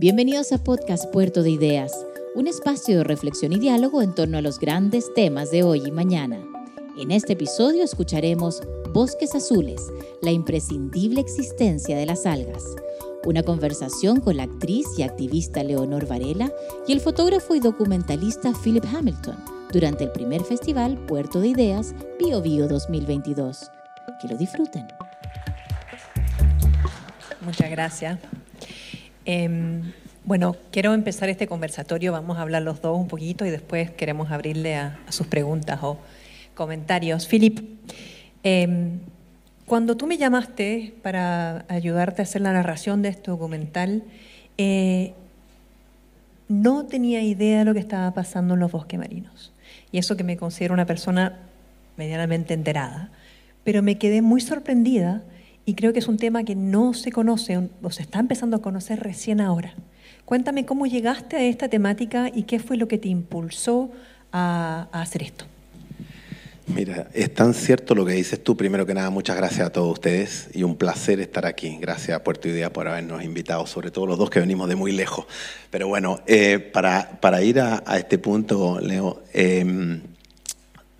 Bienvenidos a Podcast Puerto de Ideas, un espacio de reflexión y diálogo en torno a los grandes temas de hoy y mañana. En este episodio escucharemos Bosques Azules, la imprescindible existencia de las algas. Una conversación con la actriz y activista Leonor Varela y el fotógrafo y documentalista Philip Hamilton durante el primer festival Puerto de Ideas Bio Bio 2022. Que lo disfruten. Muchas gracias. Em, bueno, quiero empezar este conversatorio, vamos a hablar los dos un poquito y después queremos abrirle a, sus preguntas o comentarios. Philip, em, cuando tú me llamaste para ayudarte a hacer la narración de este documental, eh, no tenía idea de lo que estaba pasando en los bosques marinos. Y eso que me considero una persona medianamente enterada. Pero me quedé muy sorprendida y creo que es un tema que no se conoce o se está empezando a conocer recién ahora. Cuéntame cómo llegaste a esta temática y qué fue lo que te impulsó a, hacer esto. Mira, es tan cierto lo que dices tú. Primero que nada, muchas gracias a todos ustedes y un placer estar aquí. Gracias a Puerto Idea por habernos invitado, sobre todo los dos que venimos de muy lejos. Pero bueno, eh, para, para, ir a, este punto, Leo, em,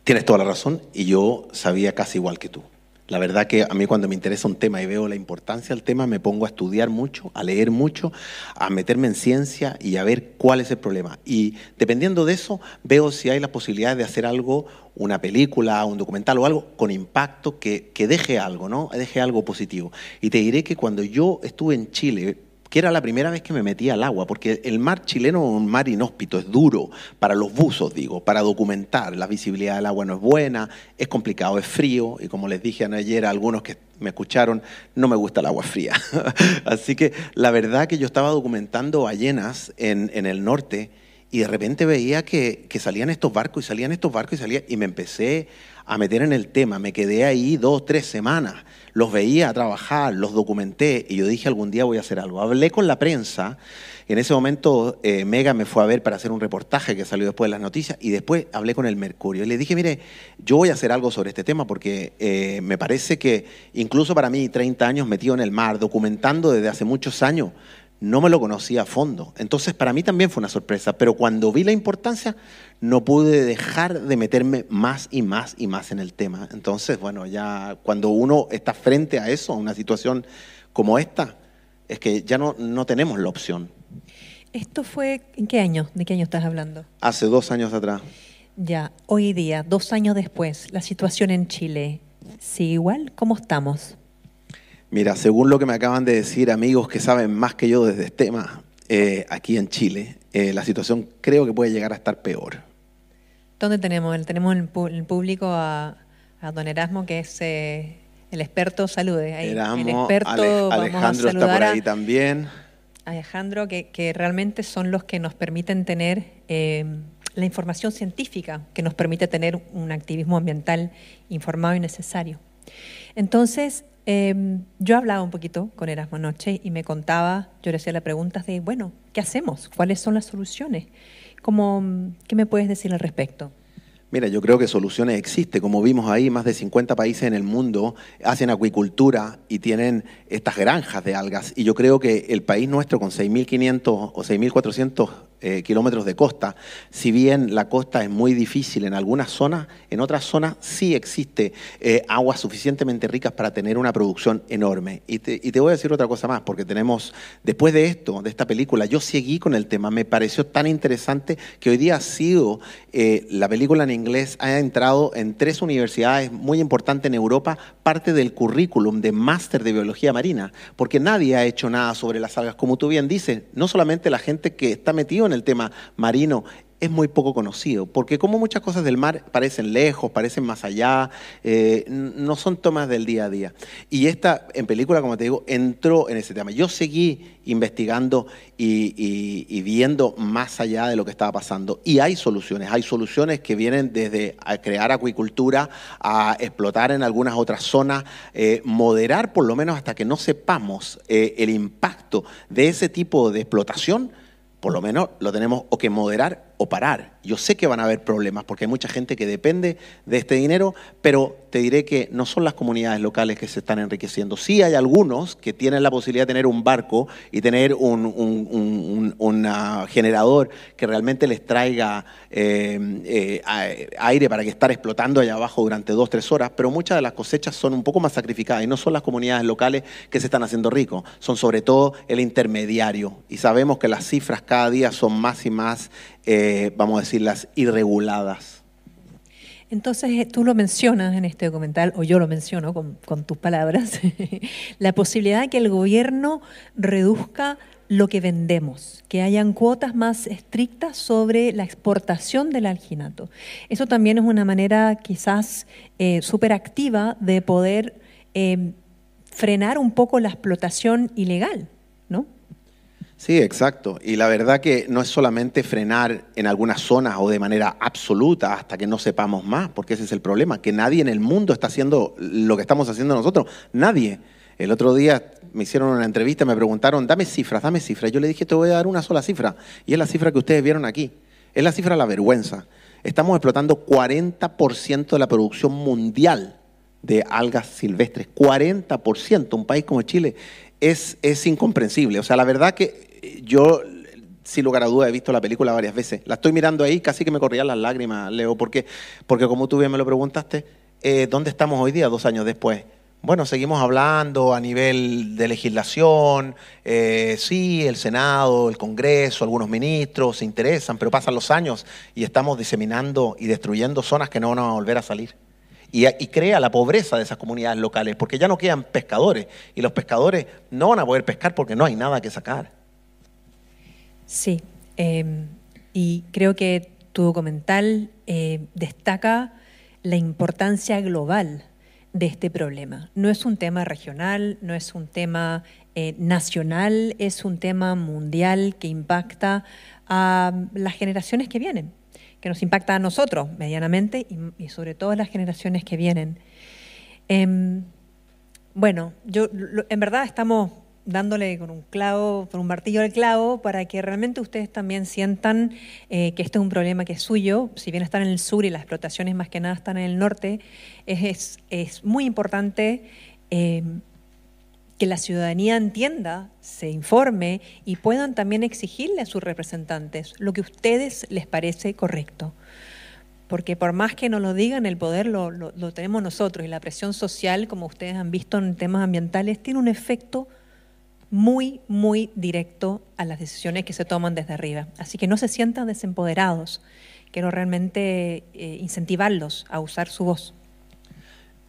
tienes toda la razón y yo sabía casi igual que tú. La verdad que a mí cuando me interesa un tema y veo la importancia del tema, me pongo a estudiar mucho, a leer mucho, a meterme en ciencia y a ver cuál es el problema. Y dependiendo de eso, veo si hay la posibilidad de hacer algo, una película, un documental o algo con impacto que, que deje algo, ¿no? Deje algo positivo. Y te diré que cuando yo estuve en Chile, que era la primera vez que me metía al agua, porque el mar chileno es un mar inhóspito, es duro para los buzos, digo, para documentar. La visibilidad del agua no es buena, es complicado, es frío, y como les dije ayer a algunos que me escucharon, no me gusta el agua fría. Así que la verdad que yo estaba documentando ballenas en, en el norte y de repente veía que, salían estos barcos y salían estos barcos y salían, y me empecé a meter en el tema, me quedé ahí dos, tres semanas. Los veía trabajar, los documenté y yo dije algún día voy a hacer algo. Hablé con la prensa, en ese momento eh, Mega me fue a ver para hacer un reportaje que salió después de las noticias y después hablé con el Mercurio y le dije, mire, yo voy a hacer algo sobre este tema porque eh, me parece que incluso para mí, 30 años metido en el mar, documentando desde hace muchos años, no me lo conocía a fondo. Entonces para mí también fue una sorpresa, pero cuando vi la importancia no pude dejar de meterme más y más y más en el tema. Entonces, bueno, ya cuando uno está frente a eso, a una situación como esta, es que ya no, no tenemos la opción. ¿Esto fue en qué año? ¿De qué año estás hablando? Hace dos años atrás. Ya, hoy día, dos años después, la situación en Chile, ¿sigue igual? ¿Cómo estamos? Mira, según lo que me acaban de decir amigos que saben más que yo desde este tema, eh, aquí en Chile, eh, la situación creo que puede llegar a estar peor. ¿Dónde tenemos? Tenemos en el público a, don Erasmo, que es eh, el experto, salude. Ahí, el experto, Alejandro está por ahí también. Alejandro, que, que, realmente son los que nos permiten tener la información científica, que nos permite tener un activismo ambiental informado y necesario. Entonces, Em, yo hablaba un poquito con Erasmo anoche y me contaba, yo le hacía las preguntas de, bueno, ¿qué hacemos? ¿Cuáles son las soluciones? ¿Cómo, ¿Qué me puedes decir al respecto? Mira, yo creo que soluciones existen. Como vimos ahí, más de 50 países en el mundo hacen acuicultura y tienen estas granjas de algas. Y yo creo que el país nuestro, con 6.500 o 6.400 eh, kilómetros de costa. Si bien la costa es muy difícil en algunas zonas, en otras zonas sí existe eh, aguas suficientemente ricas para tener una producción enorme. Y te, voy a decir otra cosa más, porque tenemos, después de esto, de esta película, yo seguí con el tema, me pareció tan interesante que hoy día ha sido, eh, la película en inglés ha entrado en tres universidades muy importantes en Europa, parte del currículum de máster de biología marina, porque nadie ha hecho nada sobre las algas, como tú bien dices, no solamente la gente que está metido en el tema marino es muy poco conocido, porque como muchas cosas del mar parecen lejos, parecen más allá, eh, no son tomas del día a día. Y esta, en película, como te digo, entró en ese tema. Yo seguí investigando y, viendo más allá de lo que estaba pasando. Y hay soluciones, hay soluciones que vienen desde crear acuicultura, a explotar en algunas otras zonas, eh, moderar por lo menos hasta que no sepamos eh, el impacto de ese tipo de explotación por lo menos lo tenemos o que moderar o parar. Yo sé que van a haber problemas porque hay mucha gente que depende de este dinero, pero te diré que no son las comunidades locales que se están enriqueciendo. Sí hay algunos que tienen la posibilidad de tener un barco y tener un, generador que realmente les traiga eh, eh, aire para que estar explotando allá abajo durante dos, tres horas, pero muchas de las cosechas son un poco más sacrificadas y no son las comunidades locales que se están haciendo ricos, son sobre todo el intermediario. Y sabemos que las cifras cada día son más y más, eh, vamos a decir, las irreguladas. Entonces, eh, tú lo mencionas en este documental, o yo lo menciono con, tus palabras, la posibilidad de que el gobierno reduzca lo que vendemos, que hayan cuotas más estrictas sobre la exportación del alginato. Eso también es una manera quizás eh, súper activa de poder eh, frenar un poco la explotación ilegal, ¿no? Sí, exacto. Y la verdad que no es solamente frenar en algunas zonas o de manera absoluta hasta que no sepamos más, porque ese es el problema, que nadie en el mundo está haciendo lo que estamos haciendo nosotros. Nadie. El otro día me hicieron una entrevista, me preguntaron, dame cifras, dame cifras. Yo le dije, te voy a dar una sola cifra, y es la cifra que ustedes vieron aquí. Es la cifra de la vergüenza. Estamos explotando 40% de la producción mundial de algas silvestres. 40%. Un país como Chile es, es incomprensible. O sea, la verdad que yo, sin lugar a duda, he visto la película varias veces. La estoy mirando ahí, casi que me corrían las lágrimas, Leo, porque, porque como tú bien me lo preguntaste, eh, ¿dónde estamos hoy día, dos años después? Bueno, seguimos hablando a nivel de legislación, eh, sí, el Senado, el Congreso, algunos ministros se interesan, pero pasan los años y estamos diseminando y destruyendo zonas que no van a volver a salir. Y, y, crea la pobreza de esas comunidades locales, porque ya no quedan pescadores y los pescadores no van a poder pescar porque no hay nada que sacar. Sí, em, y creo que tu documental eh, destaca la importancia global de este problema. No es un tema regional, no es un tema eh, nacional, es un tema mundial que impacta a las generaciones que vienen, que nos impacta a nosotros medianamente y, sobre todo a las generaciones que vienen. Em, bueno, yo en verdad estamos dándole con un clavo, con un martillo al clavo, para que realmente ustedes también sientan eh, que este es un problema que es suyo. Si bien están en el sur y las explotaciones más que nada están en el norte, es, es, muy importante eh, que la ciudadanía entienda, se informe y puedan también exigirle a sus representantes lo que a ustedes les parece correcto. Porque por más que nos lo digan, el poder lo, lo tenemos nosotros y la presión social, como ustedes han visto en temas ambientales, tiene un efecto muy, muy directo a las decisiones que se toman desde arriba. Así que no se sientan desempoderados. Quiero realmente eh, incentivarlos a usar su voz.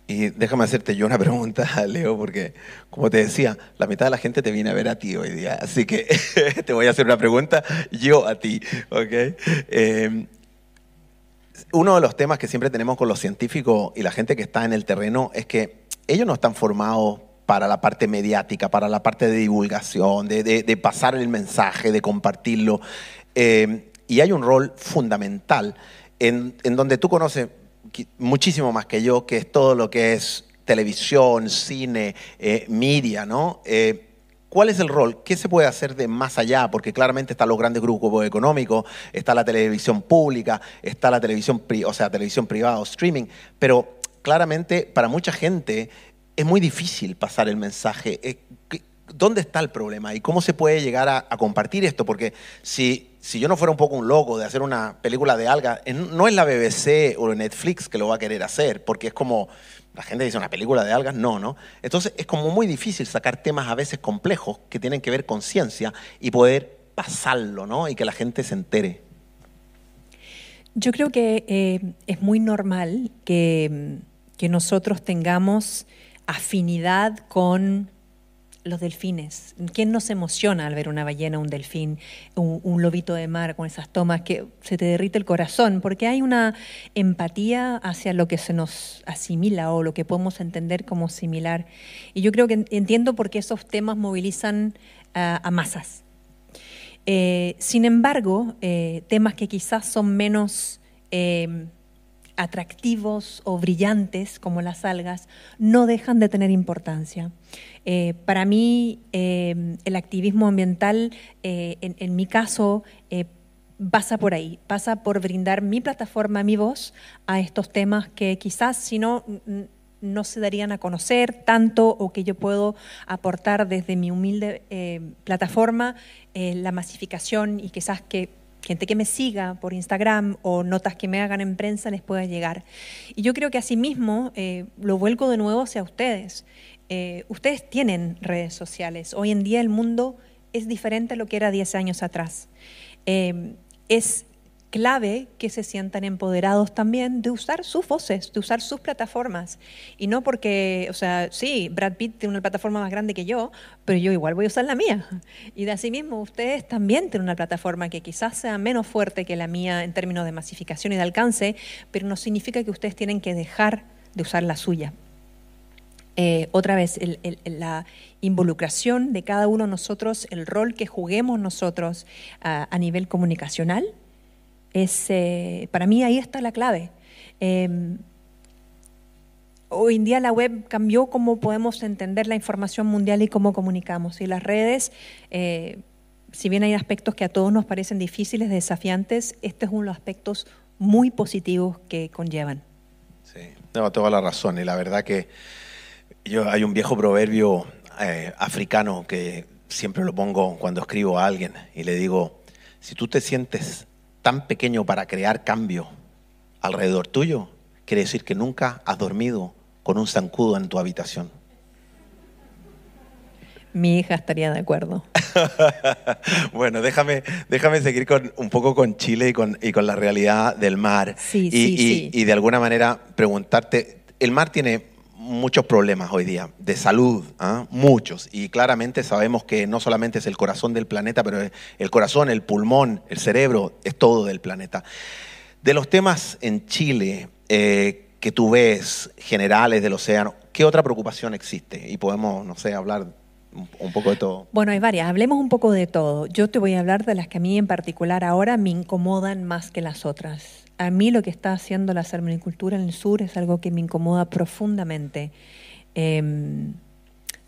Y déjame hacerte yo una pregunta, Leo, porque como te decía, la mitad de la gente te viene a ver a ti hoy día. Así que te voy a hacer una pregunta yo a ti. ¿okay? Em, uno de los temas que siempre tenemos con los científicos y la gente que está en el terreno es que ellos no están formados para la parte mediática, para la parte de divulgación, de, pasar el mensaje, de compartirlo. Eh, y hay un rol fundamental en, donde tú conoces muchísimo más que yo, que es todo lo que es televisión, cine, eh, media, ¿no? Eh, ¿Cuál es el rol? ¿Qué se puede hacer de más allá? Porque claramente están los grandes grupos económicos, está la televisión pública, está la televisión, o sea, televisión privada o streaming, pero claramente para mucha gente es muy difícil pasar el mensaje. Eh, ¿Dónde está el problema y cómo se puede llegar a, compartir esto? Porque si, si, yo no fuera un poco un loco de hacer una película de algas, no es la BBC o Netflix que lo va a querer hacer, porque es como, la gente dice una película de algas, no, ¿no? Entonces es como muy difícil sacar temas a veces complejos que tienen que ver con ciencia y poder pasarlo, ¿no? Y que la gente se entere. Yo creo que eh, es muy normal que, que nosotros tengamos afinidad con los delfines. ¿Quién nos emociona al ver una ballena, un delfín, un, lobito de mar con esas tomas que se te derrite el corazón? Porque hay una empatía hacia lo que se nos asimila o lo que podemos entender como similar. Y yo creo que entiendo por qué esos temas movilizan a masas. Eh, sin embargo, eh, temas que quizás son menos... Eh, atractivos o brillantes como las algas no dejan de tener importancia. Eh, para mí, eh, el activismo ambiental, eh, en, mi caso, pasa por ahí, pasa por brindar mi plataforma, mi voz a estos temas que quizás si no no se darían a conocer tanto o que yo puedo aportar desde mi humilde plataforma la masificación y quizás que gente que me siga por Instagram o notas que me hagan en prensa les pueda llegar. Y yo creo que asimismo eh, lo vuelco de nuevo hacia ustedes. ustedes tienen redes sociales. Hoy en día el mundo es diferente a lo que era 10 años atrás. es clave que se sientan empoderados también de usar sus voces, de usar sus plataformas. Y no porque, o sea, sí, Brad Pitt tiene una plataforma más grande que yo, pero yo igual voy a usar la mía. Y de asimismo, ustedes también tienen una plataforma que quizás sea menos fuerte que la mía en términos de masificación y de alcance, pero no significa que ustedes tienen que dejar de usar la suya. Eh, otra vez, la involucración de cada uno de nosotros, el rol que juguemos nosotros a nivel comunicacional, es, eh, para mí ahí está la clave. Em, hoy en día la web cambió cómo podemos entender la información mundial y cómo comunicamos. Y las redes, eh, si bien hay aspectos que a todos nos parecen difíciles, desafiantes, este es uno de los aspectos muy positivos que conllevan. Sí, tengo toda la razón. Y la verdad que yo, hay un viejo proverbio eh, africano que siempre lo pongo cuando escribo a alguien y le digo, si tú te sientes tan pequeño para crear cambio alrededor tuyo, quiere decir que nunca has dormido con un zancudo en tu habitación. Mi hija estaría de acuerdo. bueno, déjame, déjame seguir con, un poco con Chile y con, y con la realidad del mar. Sí, y, sí, y de alguna manera preguntarte, el mar tiene muchos problemas hoy día de salud, ¿ah? muchos. Y claramente sabemos que no solamente es el corazón del planeta, pero el corazón, el pulmón, el cerebro, es todo del planeta. De los temas en Chile eh, que tú ves generales del océano, ¿qué otra preocupación existe? Y podemos, no sé, hablar un poco de todo. Bueno, hay varias. Hablemos un poco de todo. Yo te voy a hablar de las que a mí en particular ahora me incomodan más que las otras a mí lo que está haciendo la salmonicultura en el sur es algo que me incomoda profundamente. Em,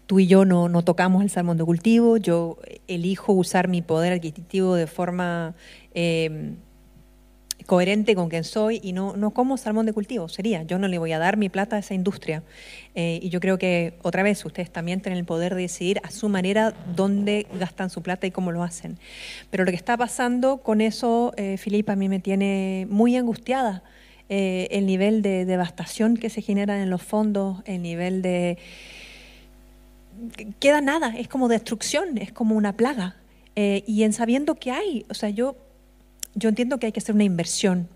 tú y yo no, no, tocamos el salmón de cultivo, yo elijo usar mi poder adquisitivo de forma em, coherente con quien soy y no, no como salmón de cultivo, sería, yo no le voy a dar mi plata a esa industria. Eh, y yo creo que, otra vez, ustedes también tienen el poder de decidir a su manera dónde gastan su plata y cómo lo hacen. Pero lo que está pasando con eso, eh, Filipa, a mí me tiene muy angustiada. Eh, el nivel de devastación que se genera en los fondos, el nivel de... Queda nada, es como destrucción, es como una plaga. y en sabiendo que hay, o sea, yo yo entiendo que hay que hacer una inversión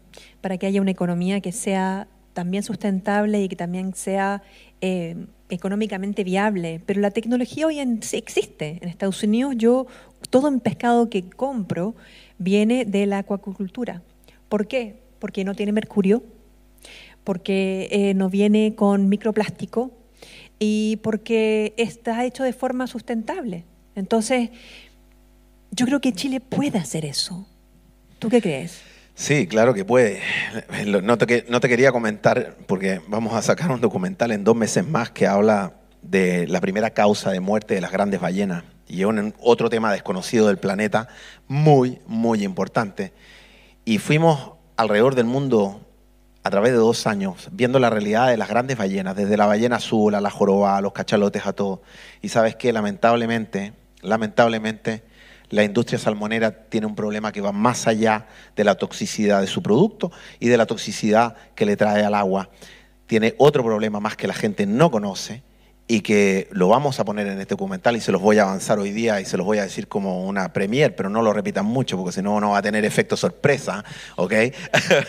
para que haya una economía que sea también sustentable y que también sea eh, económicamente viable. Pero la tecnología hoy en, existe. En Estados Unidos yo, todo el pescado que compro viene de la acuacultura. ¿Por qué? Porque no tiene mercurio, porque eh, no viene con microplástico y porque está hecho de forma sustentable. Entonces, yo creo que Chile puede hacer eso. ¿Tú qué crees? Sí, claro que puede. No te, no te quería comentar porque vamos a sacar un documental en dos meses más que habla de la primera causa de muerte de las grandes ballenas y otro tema desconocido del planeta muy, muy importante. Y fuimos alrededor del mundo a través de dos años viendo la realidad de las grandes ballenas, desde la ballena azul a la joroba, a los cachalotes, a todo. Y sabes que lamentablemente, lamentablemente, la industria salmonera tiene un problema que va más allá de la toxicidad de su producto y de la toxicidad que le trae al agua. Tiene otro problema más que la gente no conoce y que lo vamos a poner en este documental y se los voy a avanzar hoy día y se los voy a decir como una premier, pero no lo repitan mucho porque si no no va a tener efecto sorpresa, ¿ok?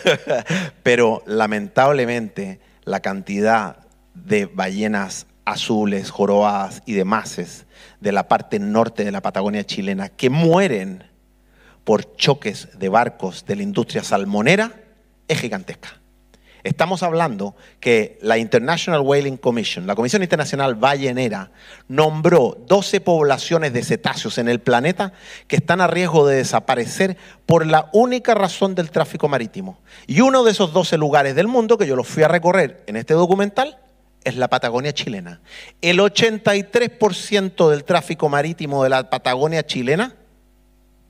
pero lamentablemente la cantidad de ballenas azules, jorobadas y demás de la parte norte de la Patagonia chilena que mueren por choques de barcos de la industria salmonera es gigantesca. Estamos hablando que la International Whaling Commission, la Comisión Internacional Ballenera, nombró 12 poblaciones de cetáceos en el planeta que están a riesgo de desaparecer por la única razón del tráfico marítimo. Y uno de esos 12 lugares del mundo, que yo los fui a recorrer en este documental, es la Patagonia chilena. El 83% del tráfico marítimo de la Patagonia chilena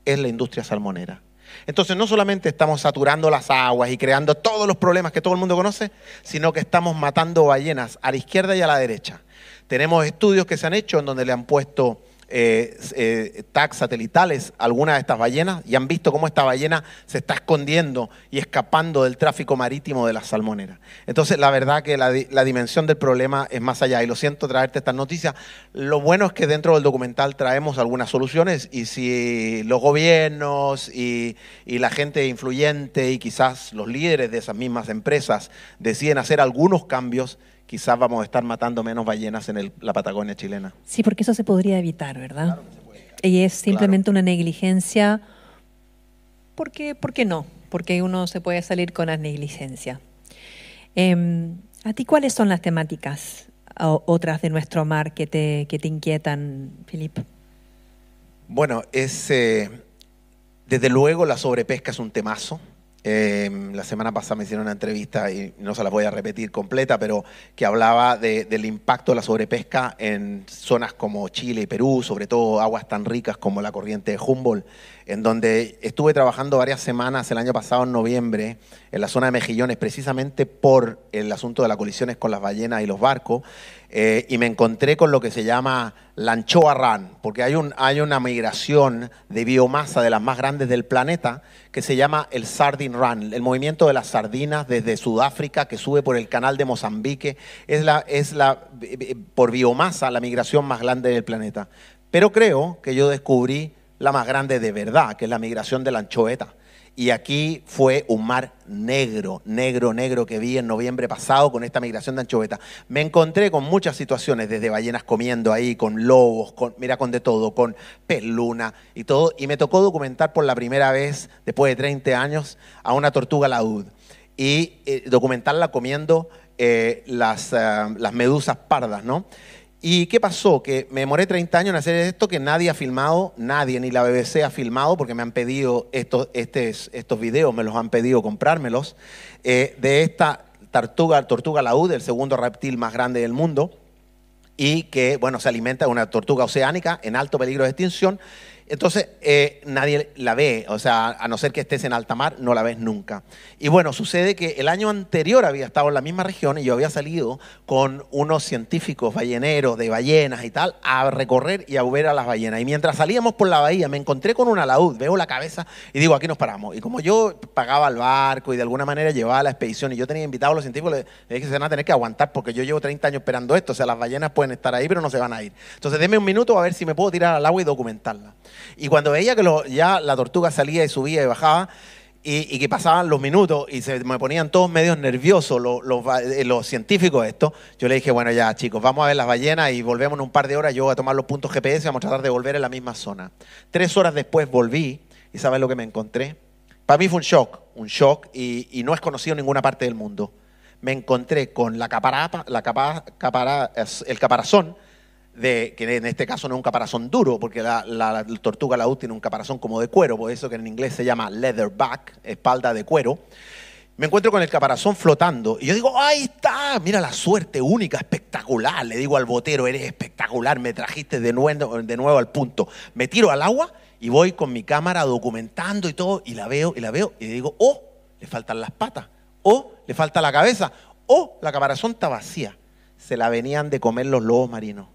es la industria salmonera. Entonces no solamente estamos saturando las aguas y creando todos los problemas que todo el mundo conoce, sino que estamos matando ballenas a la izquierda y a la derecha. Tenemos estudios que se han hecho en donde le han puesto eh, eh, tags satelitales algunas de estas ballenas y han visto cómo esta ballena se está escondiendo y escapando del tráfico marítimo de las salmoneras. Entonces, la verdad que la, dimensión del problema es más allá y lo siento traerte estas noticias. Lo bueno es que dentro del documental traemos algunas soluciones y si los gobiernos y, y la gente influyente y quizás los líderes de esas mismas empresas deciden hacer algunos cambios, quizás vamos a estar matando menos ballenas en la Patagonia chilena. Sí, porque eso se podría evitar, ¿verdad? Y es simplemente una negligencia. ¿Por qué, ¿Por qué no? Porque uno se puede salir con la negligencia. Em, ¿A ti cuáles son las temáticas otras de nuestro mar que te, que te inquietan, Filip? Bueno, es, eh, desde luego la sobrepesca es un temazo. Em, la semana pasada me hicieron una entrevista y no se la voy a repetir completa, pero que hablaba del impacto de la sobrepesca en zonas como Chile y Perú, sobre todo aguas tan ricas como la corriente de Humboldt, en donde estuve trabajando varias semanas el año pasado en noviembre en la zona de Mejillones, precisamente por el asunto de las colisiones con las ballenas y los barcos, eh, y me encontré con lo que se llama la anchoa run, porque hay, un, hay una migración de biomasa de las más grandes del planeta que se llama el sardine run, el movimiento de las sardinas desde Sudáfrica que sube por el canal de Mozambique, es, la, es la, por biomasa la migración más grande del planeta. Pero creo que yo descubrí la más grande de verdad, que es la migración de la anchoeta. Y aquí fue un mar negro, negro, negro que vi en noviembre pasado con esta migración de anchoveta. Me encontré con muchas situaciones, desde ballenas comiendo ahí, con lobos, con, mira, con de todo, con pez luna y todo. Y me tocó documentar por la primera vez, después de 30 años, a una tortuga laúd. Y eh, documentarla comiendo eh, eh, las medusas pardas, ¿no? ¿Y qué pasó? Que me demoré 30 años en hacer esto que nadie ha filmado, nadie, ni la BBC ha filmado, porque me han pedido estos, estos videos, me los han pedido comprármelos, eh, de esta tortuga, tortuga laúd, el segundo reptil más grande del mundo, y que, bueno, se alimenta de una tortuga oceánica en alto peligro de extinción, entonces, eh, nadie la ve, o sea, a no ser que estés en alta mar, no la ves nunca. Y bueno, sucede que el año anterior había estado en la misma región y yo había salido con unos científicos balleneros de ballenas y tal a recorrer y a ver a las ballenas. Y mientras salíamos por la bahía, me encontré con una laúd, veo la cabeza y digo, aquí nos paramos. Y como yo pagaba el barco y de alguna manera llevaba la expedición y yo tenía invitados a los científicos, le dije se van a tener que aguantar porque yo llevo 30 años esperando esto. O sea, las ballenas pueden estar ahí, pero no se van a ir. Entonces, denme un minuto a ver si me puedo tirar al agua y documentarla. Y cuando veía que ya la tortuga salía y subía y bajaba, y, que pasaban los minutos y se me ponían todos medios nerviosos los, eh, los, científicos esto, yo le dije, bueno ya chicos, vamos a ver las ballenas y volvemos en un par de horas, yo voy a tomar los puntos GPS y vamos a tratar de volver en la misma zona. Tres horas después volví y ¿sabes lo que me encontré? Para mí fue un shock, un shock y, no es conocido en ninguna parte del mundo. Me encontré con la el caparazón que en este caso no es un caparazón duro, porque la, la, la tortuga laúd tiene un caparazón como de cuero, por eso que en inglés se llama leatherback, espalda de cuero. Me encuentro con el caparazón flotando y yo digo, ahí está, mira la suerte única, espectacular. Le digo al botero, eres espectacular, me trajiste de nuevo, de nuevo al punto. Me tiro al agua y voy con mi cámara documentando y todo, y la veo, y la veo, y digo, oh, le faltan las patas, oh, le falta la cabeza, oh, la caparazón está vacía. Se la venían de comer los lobos marinos.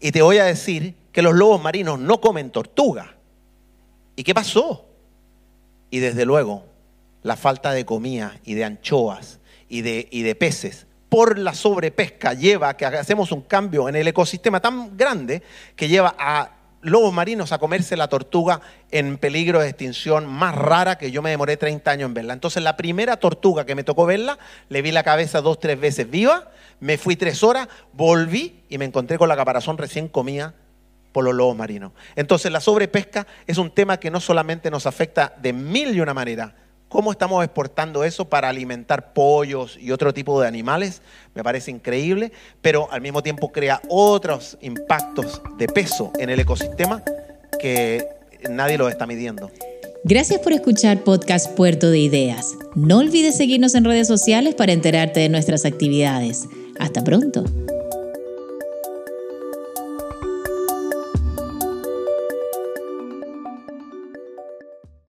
Y te voy a decir que los lobos marinos no comen tortuga. ¿Y qué pasó? Y desde luego, la falta de comida y de anchoas y de, y de peces por la sobrepesca lleva a que hacemos un cambio en el ecosistema tan grande que lleva a lobos marinos a comerse la tortuga en peligro de extinción más rara que yo me demoré 30 años en verla. Entonces la primera tortuga que me tocó verla, le vi la cabeza dos, tres veces viva, me fui tres horas, volví y me encontré con la caparazón recién comida por los lobos marinos. Entonces la sobrepesca es un tema que no solamente nos afecta de mil y una manera, cómo estamos exportando eso para alimentar pollos y otro tipo de animales, me parece increíble, pero al mismo tiempo crea otros impactos de peso en el ecosistema que nadie lo está midiendo. Gracias por escuchar Podcast Puerto de Ideas. No olvides seguirnos en redes sociales para enterarte de nuestras actividades. Hasta pronto.